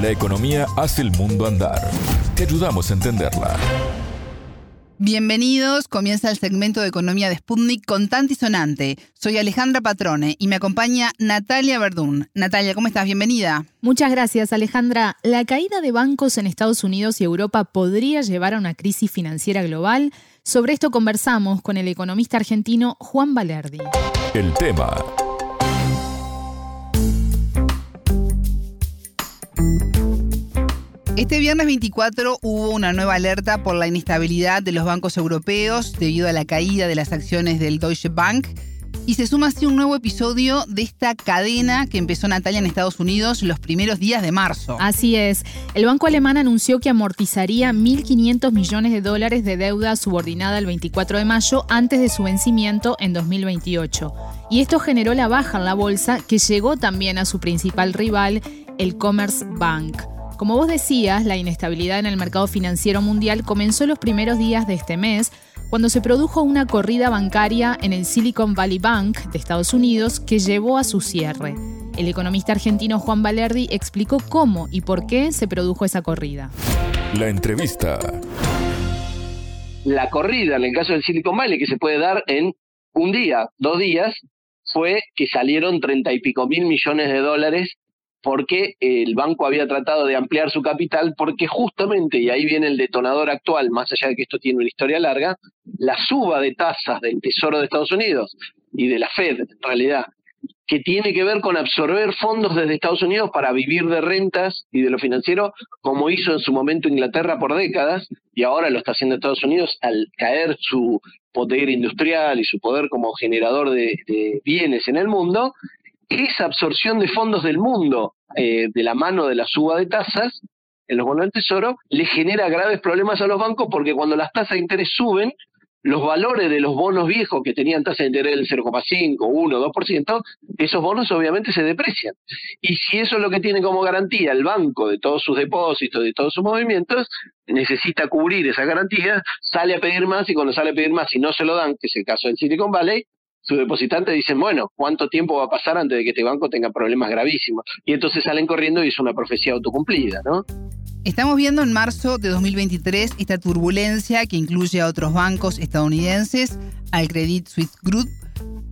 La economía hace el mundo andar. Te ayudamos a entenderla. Bienvenidos, comienza el segmento de Economía de Sputnik con Tanti Sonante. Soy Alejandra Patrone y me acompaña Natalia Verdún. Natalia, ¿cómo estás? Bienvenida. Muchas gracias, Alejandra. La caída de bancos en Estados Unidos y Europa podría llevar a una crisis financiera global. Sobre esto conversamos con el economista argentino Juan Valerdi. El tema Este viernes 24 hubo una nueva alerta por la inestabilidad de los bancos europeos debido a la caída de las acciones del Deutsche Bank. Y se suma así un nuevo episodio de esta cadena que empezó Natalia en Estados Unidos los primeros días de marzo. Así es. El banco alemán anunció que amortizaría 1.500 millones de dólares de deuda subordinada el 24 de mayo antes de su vencimiento en 2028. Y esto generó la baja en la bolsa que llegó también a su principal rival, el Commerce Bank. Como vos decías, la inestabilidad en el mercado financiero mundial comenzó los primeros días de este mes, cuando se produjo una corrida bancaria en el Silicon Valley Bank de Estados Unidos que llevó a su cierre. El economista argentino Juan Valerdi explicó cómo y por qué se produjo esa corrida. La entrevista. La corrida, en el caso del Silicon Valley, que se puede dar en un día, dos días, fue que salieron treinta y pico mil millones de dólares porque el banco había tratado de ampliar su capital, porque justamente, y ahí viene el detonador actual, más allá de que esto tiene una historia larga, la suba de tasas del Tesoro de Estados Unidos y de la Fed, en realidad, que tiene que ver con absorber fondos desde Estados Unidos para vivir de rentas y de lo financiero, como hizo en su momento Inglaterra por décadas, y ahora lo está haciendo Estados Unidos al caer su poder industrial y su poder como generador de, de bienes en el mundo, esa absorción de fondos del mundo eh, de la mano de la suba de tasas en los bonos del tesoro le genera graves problemas a los bancos porque cuando las tasas de interés suben, los valores de los bonos viejos que tenían tasa de interés del 0,5, 1, 2%, esos bonos obviamente se deprecian. Y si eso es lo que tiene como garantía el banco de todos sus depósitos, de todos sus movimientos, necesita cubrir esa garantía, sale a pedir más y cuando sale a pedir más y no se lo dan, que es el caso del Silicon Valley, sus depositantes dicen, bueno, ¿cuánto tiempo va a pasar antes de que este banco tenga problemas gravísimos? Y entonces salen corriendo y es una profecía autocumplida, ¿no? Estamos viendo en marzo de 2023 esta turbulencia que incluye a otros bancos estadounidenses, al Credit Suisse Group,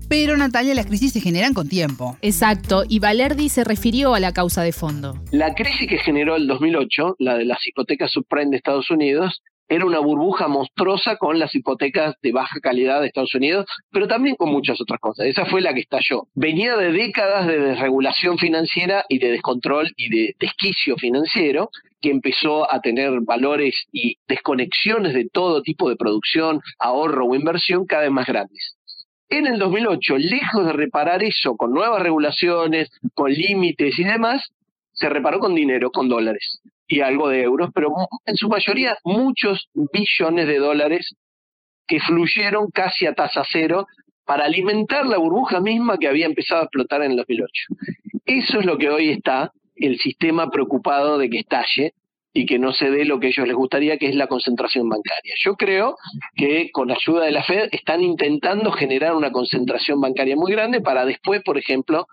pero Natalia, las crisis se generan con tiempo. Exacto, y Valerdi se refirió a la causa de fondo. La crisis que generó el 2008, la de las hipotecas subprime de Estados Unidos, era una burbuja monstruosa con las hipotecas de baja calidad de Estados Unidos, pero también con muchas otras cosas. Esa fue la que estalló. Venía de décadas de desregulación financiera y de descontrol y de desquicio financiero, que empezó a tener valores y desconexiones de todo tipo de producción, ahorro o inversión cada vez más grandes. En el 2008, lejos de reparar eso con nuevas regulaciones, con límites y demás, se reparó con dinero, con dólares y algo de euros, pero en su mayoría muchos billones de dólares que fluyeron casi a tasa cero para alimentar la burbuja misma que había empezado a explotar en el 2008. Eso es lo que hoy está el sistema preocupado de que estalle y que no se dé lo que a ellos les gustaría, que es la concentración bancaria. Yo creo que con ayuda de la Fed están intentando generar una concentración bancaria muy grande para después, por ejemplo,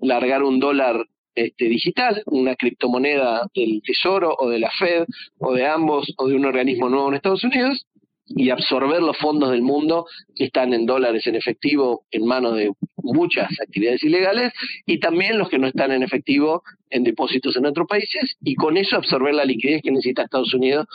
largar un dólar este, digital, una criptomoneda del Tesoro o de la Fed o de ambos o de un organismo nuevo en Estados Unidos y absorber los fondos del mundo que están en dólares en efectivo en manos de muchas actividades ilegales y también los que no están en efectivo en depósitos en otros países y con eso absorber la liquidez que necesita Estados Unidos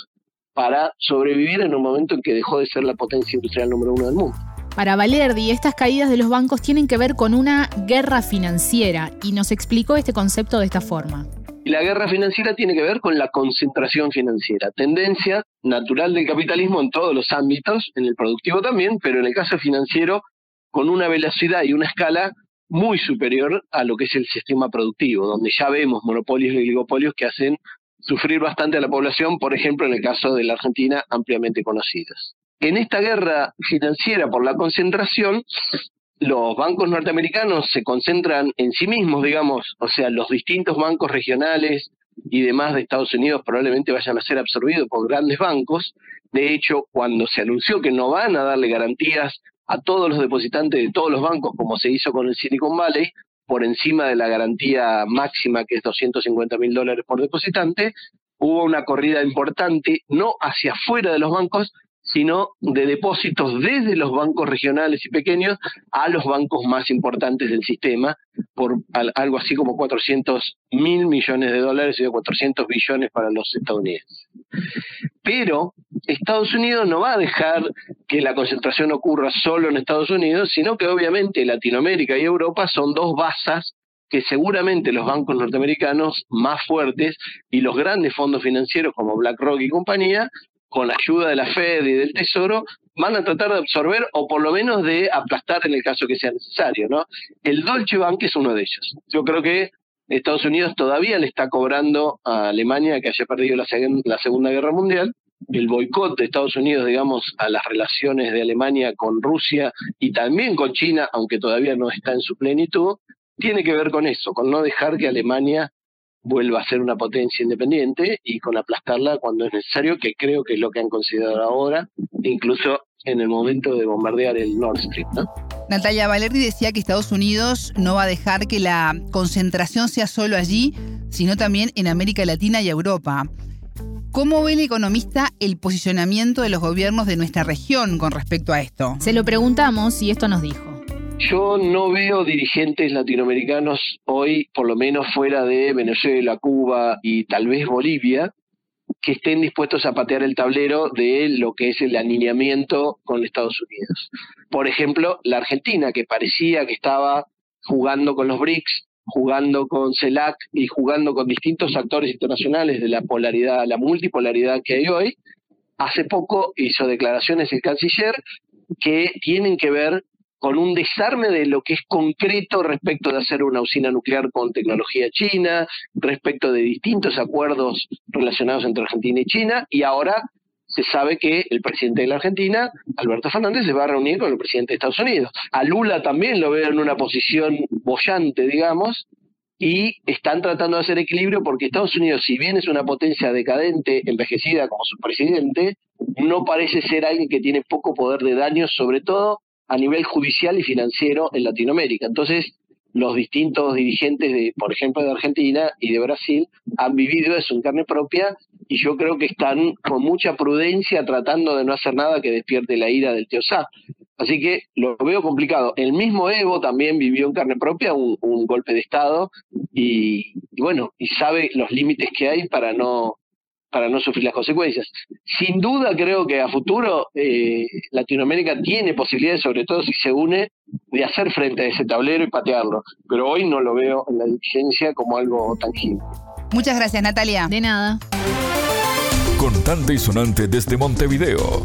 para sobrevivir en un momento en que dejó de ser la potencia industrial número uno del mundo. Para Valerdi, estas caídas de los bancos tienen que ver con una guerra financiera y nos explicó este concepto de esta forma. La guerra financiera tiene que ver con la concentración financiera, tendencia natural del capitalismo en todos los ámbitos, en el productivo también, pero en el caso financiero con una velocidad y una escala muy superior a lo que es el sistema productivo, donde ya vemos monopolios y oligopolios que hacen sufrir bastante a la población, por ejemplo en el caso de la Argentina, ampliamente conocidos en esta guerra financiera por la concentración, los bancos norteamericanos se concentran en sí mismos, digamos, o sea, los distintos bancos regionales y demás de Estados Unidos probablemente vayan a ser absorbidos por grandes bancos. De hecho, cuando se anunció que no van a darle garantías a todos los depositantes de todos los bancos, como se hizo con el Silicon Valley, por encima de la garantía máxima que es 250 mil dólares por depositante, hubo una corrida importante, no hacia afuera de los bancos, sino de depósitos desde los bancos regionales y pequeños a los bancos más importantes del sistema, por algo así como 400 mil millones de dólares y 400 billones para los estadounidenses. Pero Estados Unidos no va a dejar que la concentración ocurra solo en Estados Unidos, sino que obviamente Latinoamérica y Europa son dos basas que seguramente los bancos norteamericanos más fuertes y los grandes fondos financieros como BlackRock y compañía con la ayuda de la Fed y del Tesoro, van a tratar de absorber o por lo menos de aplastar en el caso que sea necesario. ¿no? El Deutsche Bank es uno de ellos. Yo creo que Estados Unidos todavía le está cobrando a Alemania que haya perdido la, la Segunda Guerra Mundial. El boicot de Estados Unidos, digamos, a las relaciones de Alemania con Rusia y también con China, aunque todavía no está en su plenitud, tiene que ver con eso, con no dejar que Alemania vuelva a ser una potencia independiente y con aplastarla cuando es necesario, que creo que es lo que han considerado ahora, incluso en el momento de bombardear el Nord Stream. ¿no? Natalia Valerdi decía que Estados Unidos no va a dejar que la concentración sea solo allí, sino también en América Latina y Europa. ¿Cómo ve el economista el posicionamiento de los gobiernos de nuestra región con respecto a esto? Se lo preguntamos y esto nos dijo. Yo no veo dirigentes latinoamericanos hoy, por lo menos fuera de Venezuela, Cuba y tal vez Bolivia, que estén dispuestos a patear el tablero de lo que es el alineamiento con Estados Unidos. Por ejemplo, la Argentina, que parecía que estaba jugando con los BRICS, jugando con CELAC y jugando con distintos actores internacionales de la polaridad, la multipolaridad que hay hoy, hace poco hizo declaraciones el canciller que tienen que ver con un desarme de lo que es concreto respecto de hacer una usina nuclear con tecnología china, respecto de distintos acuerdos relacionados entre Argentina y China, y ahora se sabe que el presidente de la Argentina, Alberto Fernández, se va a reunir con el presidente de Estados Unidos. A Lula también lo veo en una posición bollante, digamos, y están tratando de hacer equilibrio porque Estados Unidos, si bien es una potencia decadente, envejecida como su presidente, no parece ser alguien que tiene poco poder de daño, sobre todo a nivel judicial y financiero en Latinoamérica. Entonces, los distintos dirigentes, de, por ejemplo, de Argentina y de Brasil, han vivido eso en carne propia y yo creo que están con mucha prudencia tratando de no hacer nada que despierte la ira del Teosá. Así que lo veo complicado. El mismo Evo también vivió en carne propia un, golpe de Estado y, bueno, y sabe los límites que hay para no para no sufrir las consecuencias. Sin duda creo que a futuro eh, Latinoamérica tiene posibilidades, sobre todo si se une, de hacer frente a ese tablero y patearlo, pero hoy no lo veo en la dirigencia como algo tangible. Muchas gracias Natalia. De nada. Contante y sonante desde Montevideo.